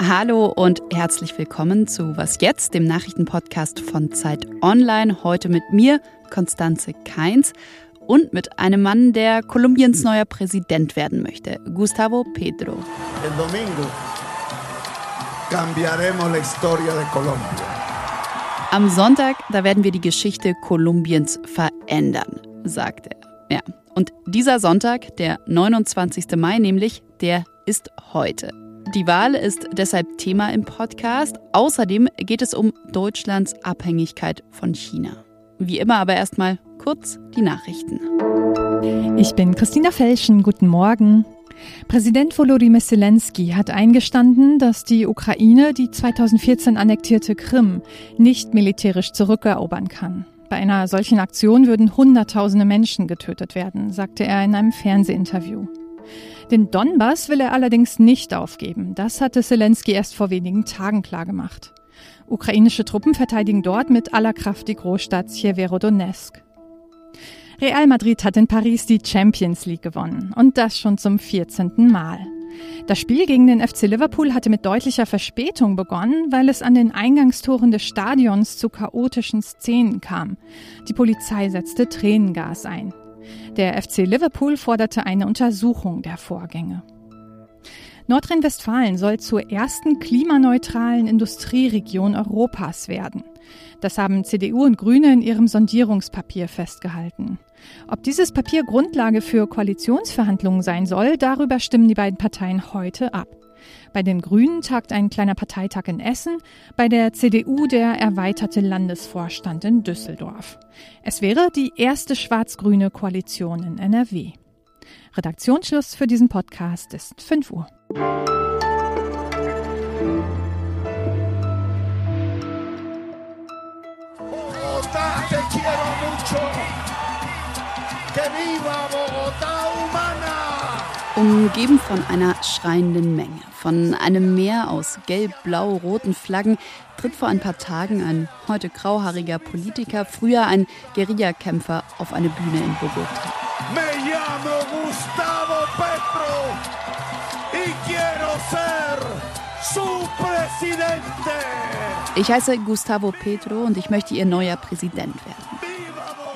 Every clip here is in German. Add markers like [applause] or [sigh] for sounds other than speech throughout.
Hallo und herzlich willkommen zu Was jetzt, dem Nachrichtenpodcast von Zeit Online. Heute mit mir, Konstanze Keins, und mit einem Mann, der Kolumbiens neuer Präsident werden möchte, Gustavo Pedro. El domingo cambiaremos la historia de Colombia. Am Sonntag, da werden wir die Geschichte Kolumbiens verändern, sagt er. Ja, und dieser Sonntag, der 29. Mai nämlich, der ist heute. Die Wahl ist deshalb Thema im Podcast. Außerdem geht es um Deutschlands Abhängigkeit von China. Wie immer aber erstmal kurz die Nachrichten. Ich bin Christina Felschen. Guten Morgen. Präsident Volodymyr Zelensky hat eingestanden, dass die Ukraine die 2014 annektierte Krim nicht militärisch zurückerobern kann. Bei einer solchen Aktion würden Hunderttausende Menschen getötet werden, sagte er in einem Fernsehinterview. Den Donbass will er allerdings nicht aufgeben. Das hatte Zelensky erst vor wenigen Tagen klargemacht. Ukrainische Truppen verteidigen dort mit aller Kraft die Großstadt Sjeverodonetsk. Real Madrid hat in Paris die Champions League gewonnen und das schon zum 14. Mal. Das Spiel gegen den FC Liverpool hatte mit deutlicher Verspätung begonnen, weil es an den Eingangstoren des Stadions zu chaotischen Szenen kam. Die Polizei setzte Tränengas ein. Der FC Liverpool forderte eine Untersuchung der Vorgänge. Nordrhein-Westfalen soll zur ersten klimaneutralen Industrieregion Europas werden. Das haben CDU und Grüne in ihrem Sondierungspapier festgehalten. Ob dieses Papier Grundlage für Koalitionsverhandlungen sein soll, darüber stimmen die beiden Parteien heute ab. Bei den Grünen tagt ein kleiner Parteitag in Essen, bei der CDU der erweiterte Landesvorstand in Düsseldorf. Es wäre die erste schwarz-grüne Koalition in NRW. Redaktionsschluss für diesen Podcast ist 5 Uhr. Umgeben von einer schreienden Menge, von einem Meer aus gelb, blau, roten Flaggen, tritt vor ein paar Tagen ein heute grauhaariger Politiker, früher ein Guerillakämpfer, auf eine Bühne in Bogota. Me llamo Gustavo Petro y quiero ser su presidente. Ich heiße Gustavo Petro und ich möchte Ihr neuer Präsident werden.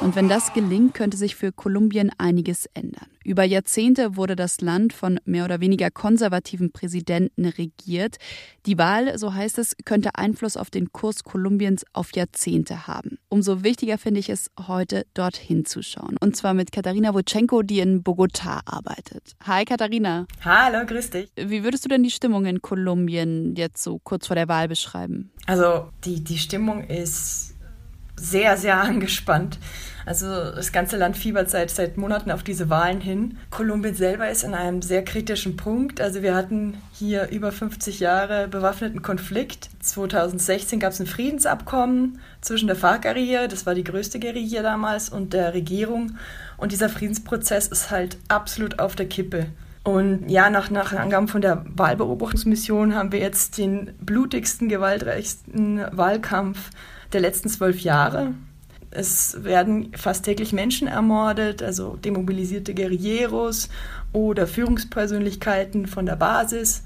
Und wenn das gelingt, könnte sich für Kolumbien einiges ändern. Über Jahrzehnte wurde das Land von mehr oder weniger konservativen Präsidenten regiert. Die Wahl, so heißt es, könnte Einfluss auf den Kurs Kolumbiens auf Jahrzehnte haben. Umso wichtiger finde ich es, heute dorthin zu schauen. Und zwar mit Katharina Wotschenko, die in Bogotá arbeitet. Hi Katharina. Hallo, grüß dich. Wie würdest du denn die Stimmung in Kolumbien jetzt so kurz vor der Wahl beschreiben? Also die, die Stimmung ist sehr, sehr [laughs] angespannt. Also das ganze Land fiebert seit, seit Monaten auf diese Wahlen hin. Kolumbien selber ist in einem sehr kritischen Punkt. Also wir hatten hier über 50 Jahre bewaffneten Konflikt. 2016 gab es ein Friedensabkommen zwischen der FARC-Guerilla, das war die größte Guerilla damals, und der Regierung. Und dieser Friedensprozess ist halt absolut auf der Kippe. Und ja, nach, nach Angaben von der Wahlbeobachtungsmission haben wir jetzt den blutigsten, gewaltreichsten Wahlkampf der letzten zwölf Jahre. Es werden fast täglich Menschen ermordet, also demobilisierte Guerilleros oder Führungspersönlichkeiten von der Basis.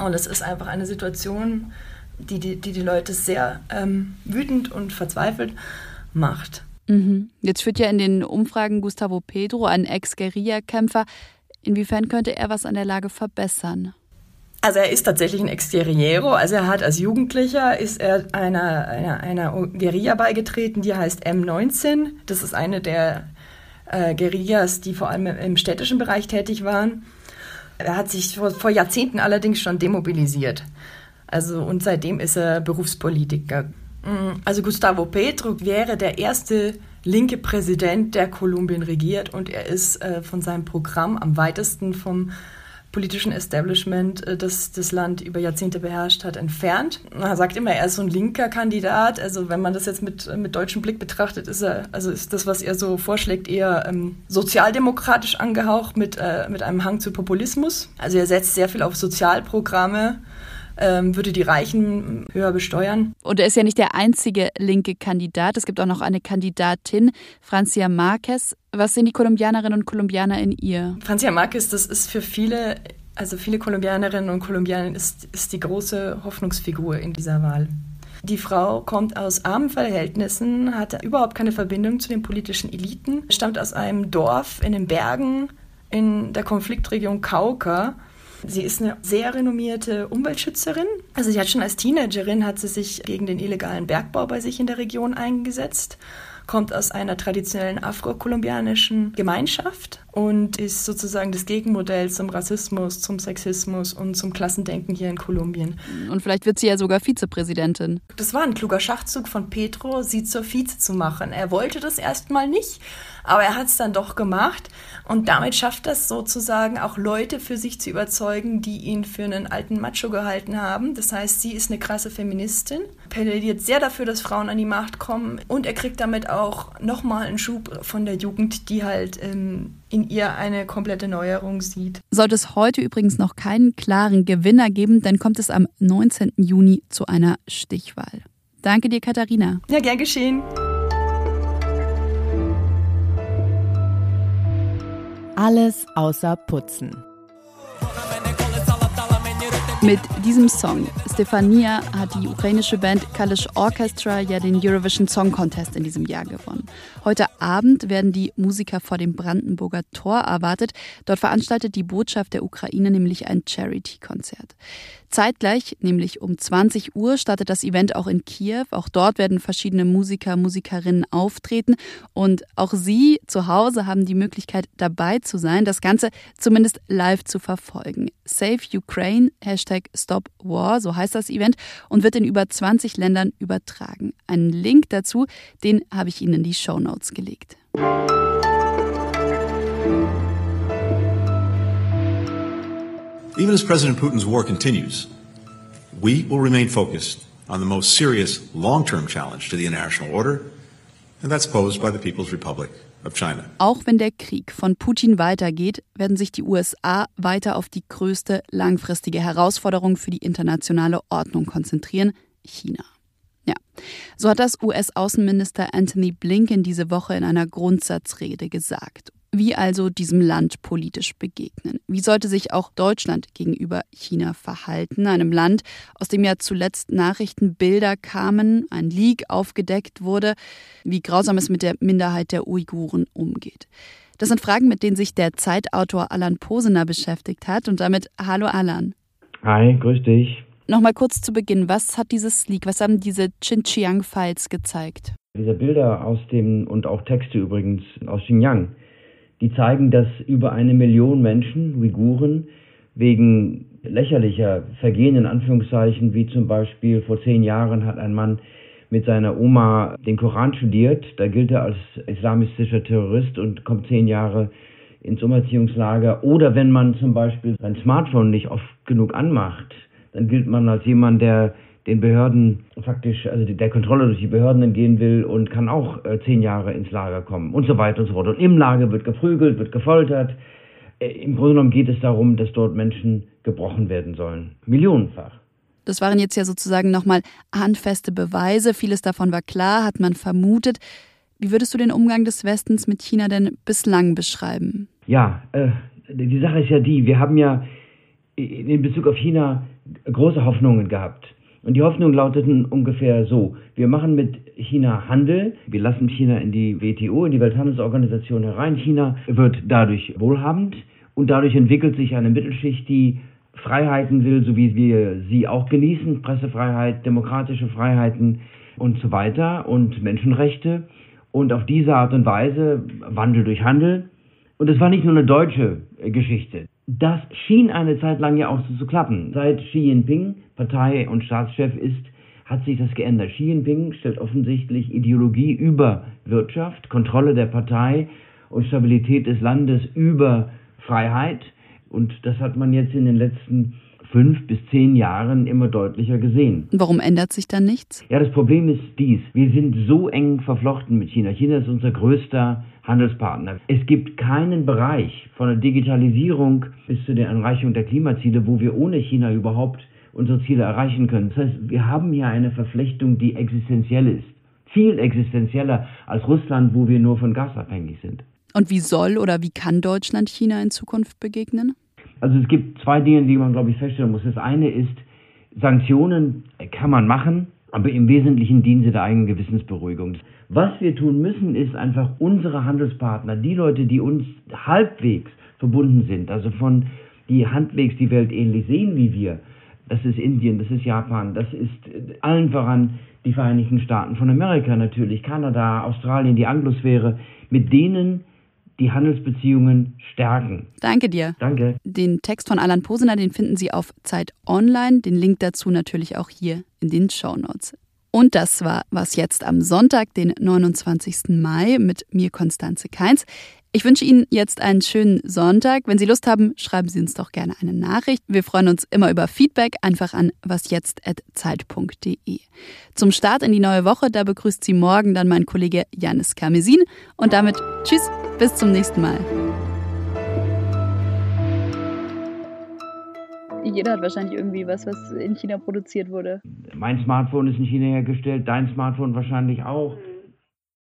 Und es ist einfach eine Situation, die die, die, die Leute sehr ähm, wütend und verzweifelt macht. Mhm. Jetzt führt ja in den Umfragen Gustavo Pedro, ein Ex-Guerilla-Kämpfer. Inwiefern könnte er was an der Lage verbessern? Also er ist tatsächlich ein Exterriero. Also er hat als Jugendlicher ist er einer, einer, einer Guerilla beigetreten, die heißt M19. Das ist eine der äh, Guerillas, die vor allem im städtischen Bereich tätig waren. Er hat sich vor, vor Jahrzehnten allerdings schon demobilisiert. Also und seitdem ist er Berufspolitiker. Mm, also Gustavo Petro wäre der erste linke Präsident, der Kolumbien regiert und er ist äh, von seinem Programm am weitesten vom politischen Establishment, äh, das das Land über Jahrzehnte beherrscht hat, entfernt. Er sagt immer, er ist so ein linker Kandidat. Also wenn man das jetzt mit, mit deutschem Blick betrachtet, ist er, also ist das, was er so vorschlägt, eher ähm, sozialdemokratisch angehaucht mit, äh, mit einem Hang zu Populismus. Also er setzt sehr viel auf Sozialprogramme ähm, würde die Reichen höher besteuern. Und er ist ja nicht der einzige linke Kandidat. Es gibt auch noch eine Kandidatin, Francia Marquez. Was sehen die Kolumbianerinnen und Kolumbianer in ihr? Francia Marquez, das ist für viele, also viele Kolumbianerinnen und Kolumbianer, ist, ist die große Hoffnungsfigur in dieser Wahl. Die Frau kommt aus armen Verhältnissen, hat überhaupt keine Verbindung zu den politischen Eliten, stammt aus einem Dorf in den Bergen in der Konfliktregion Cauca. Sie ist eine sehr renommierte Umweltschützerin. Also sie hat schon als Teenagerin hat sie sich gegen den illegalen Bergbau bei sich in der Region eingesetzt kommt aus einer traditionellen afro-kolumbianischen Gemeinschaft und ist sozusagen das Gegenmodell zum Rassismus, zum Sexismus und zum Klassendenken hier in Kolumbien. Und vielleicht wird sie ja sogar Vizepräsidentin. Das war ein kluger Schachzug von Petro, sie zur Vize zu machen. Er wollte das erstmal nicht, aber er hat es dann doch gemacht und damit schafft das sozusagen auch Leute für sich zu überzeugen, die ihn für einen alten Macho gehalten haben. Das heißt, sie ist eine krasse Feministin, plädiert sehr dafür, dass Frauen an die Macht kommen und er kriegt damit auch nochmal einen Schub von der Jugend, die halt ähm, in ihr eine komplette Neuerung sieht. Sollte es heute übrigens noch keinen klaren Gewinner geben, dann kommt es am 19. Juni zu einer Stichwahl. Danke dir, Katharina. Ja, gern geschehen. Alles außer Putzen. Mit diesem Song. Stefania hat die ukrainische Band Kalish Orchestra ja den Eurovision Song Contest in diesem Jahr gewonnen. Heute Abend werden die Musiker vor dem Brandenburger Tor erwartet. Dort veranstaltet die Botschaft der Ukraine nämlich ein Charity-Konzert. Zeitgleich, nämlich um 20 Uhr, startet das Event auch in Kiew. Auch dort werden verschiedene Musiker, Musikerinnen auftreten. Und auch Sie zu Hause haben die Möglichkeit, dabei zu sein, das Ganze zumindest live zu verfolgen. Save Ukraine, Hashtag Stop War, so heißt das Event, und wird in über 20 Ländern übertragen. Einen Link dazu, den habe ich Ihnen in die Show Notes gelegt. Even as President Putin's war continues, we will remain focused on the most serious long term challenge to the international order, and that's posed by the People's Republic of China. Auch wenn der Krieg von Putin weitergeht, werden sich die USA weiter auf die größte langfristige Herausforderung für die internationale Ordnung konzentrieren, China. Ja, so hat das US-Außenminister Anthony Blinken diese Woche in einer Grundsatzrede gesagt. Wie also diesem Land politisch begegnen? Wie sollte sich auch Deutschland gegenüber China verhalten? Einem Land, aus dem ja zuletzt Nachrichtenbilder kamen, ein Leak aufgedeckt wurde, wie grausam es mit der Minderheit der Uiguren umgeht. Das sind Fragen, mit denen sich der Zeitautor Alan Posener beschäftigt hat. Und damit hallo Alan. Hi, grüß dich. Nochmal kurz zu Beginn, was hat dieses Leak, was haben diese Xinjiang-Files gezeigt? Diese Bilder aus dem und auch Texte übrigens aus Xinjiang die zeigen, dass über eine Million Menschen, Uiguren, wegen lächerlicher Vergehen in Anführungszeichen, wie zum Beispiel vor zehn Jahren hat ein Mann mit seiner Oma den Koran studiert, da gilt er als islamistischer Terrorist und kommt zehn Jahre ins Umerziehungslager. Oder wenn man zum Beispiel sein Smartphone nicht oft genug anmacht, dann gilt man als jemand, der den Behörden faktisch, also der Kontrolle durch die Behörden entgehen will und kann auch äh, zehn Jahre ins Lager kommen und so weiter und so fort. Und im Lager wird geprügelt, wird gefoltert. Äh, Im Grunde genommen geht es darum, dass dort Menschen gebrochen werden sollen. Millionenfach. Das waren jetzt ja sozusagen nochmal handfeste Beweise. Vieles davon war klar, hat man vermutet. Wie würdest du den Umgang des Westens mit China denn bislang beschreiben? Ja, äh, die Sache ist ja die, wir haben ja in Bezug auf China große Hoffnungen gehabt. Und die Hoffnungen lauteten ungefähr so. Wir machen mit China Handel. Wir lassen China in die WTO, in die Welthandelsorganisation herein. China wird dadurch wohlhabend und dadurch entwickelt sich eine Mittelschicht, die Freiheiten will, so wie wir sie auch genießen. Pressefreiheit, demokratische Freiheiten und so weiter und Menschenrechte. Und auf diese Art und Weise Wandel durch Handel. Und es war nicht nur eine deutsche Geschichte. Das schien eine Zeit lang ja auch so zu klappen. Seit Xi Jinping Partei- und Staatschef ist, hat sich das geändert. Xi Jinping stellt offensichtlich Ideologie über Wirtschaft, Kontrolle der Partei und Stabilität des Landes über Freiheit. Und das hat man jetzt in den letzten fünf bis zehn Jahren immer deutlicher gesehen. Warum ändert sich dann nichts? Ja, das Problem ist dies. Wir sind so eng verflochten mit China. China ist unser größter Handelspartner. Es gibt keinen Bereich von der Digitalisierung bis zu der Erreichung der Klimaziele, wo wir ohne China überhaupt unsere Ziele erreichen können. Das heißt, wir haben hier eine Verflechtung, die existenziell ist. Viel existenzieller als Russland, wo wir nur von Gas abhängig sind. Und wie soll oder wie kann Deutschland China in Zukunft begegnen? Also es gibt zwei Dinge, die man, glaube ich, feststellen muss. Das eine ist, Sanktionen kann man machen, aber im Wesentlichen dienen sie der eigenen Gewissensberuhigung. Was wir tun müssen, ist einfach unsere Handelspartner, die Leute, die uns halbwegs verbunden sind, also von die halbwegs die Welt ähnlich sehen wie wir, das ist Indien, das ist Japan, das ist allen voran die Vereinigten Staaten von Amerika natürlich, Kanada, Australien, die Anglosphäre, mit denen die Handelsbeziehungen stärken. Danke dir. Danke. Den Text von Alan Posener, den finden Sie auf Zeit Online. Den Link dazu natürlich auch hier in den Show Notes. Und das war was jetzt am Sonntag, den 29. Mai mit mir Konstanze Keins. Ich wünsche Ihnen jetzt einen schönen Sonntag. Wenn Sie Lust haben, schreiben Sie uns doch gerne eine Nachricht. Wir freuen uns immer über Feedback. Einfach an wasjetzt.zeit.de. Zum Start in die neue Woche, da begrüßt Sie morgen dann mein Kollege Janis Karmesin. Und damit tschüss, bis zum nächsten Mal. Jeder hat wahrscheinlich irgendwie was, was in China produziert wurde. Mein Smartphone ist in China hergestellt, dein Smartphone wahrscheinlich auch.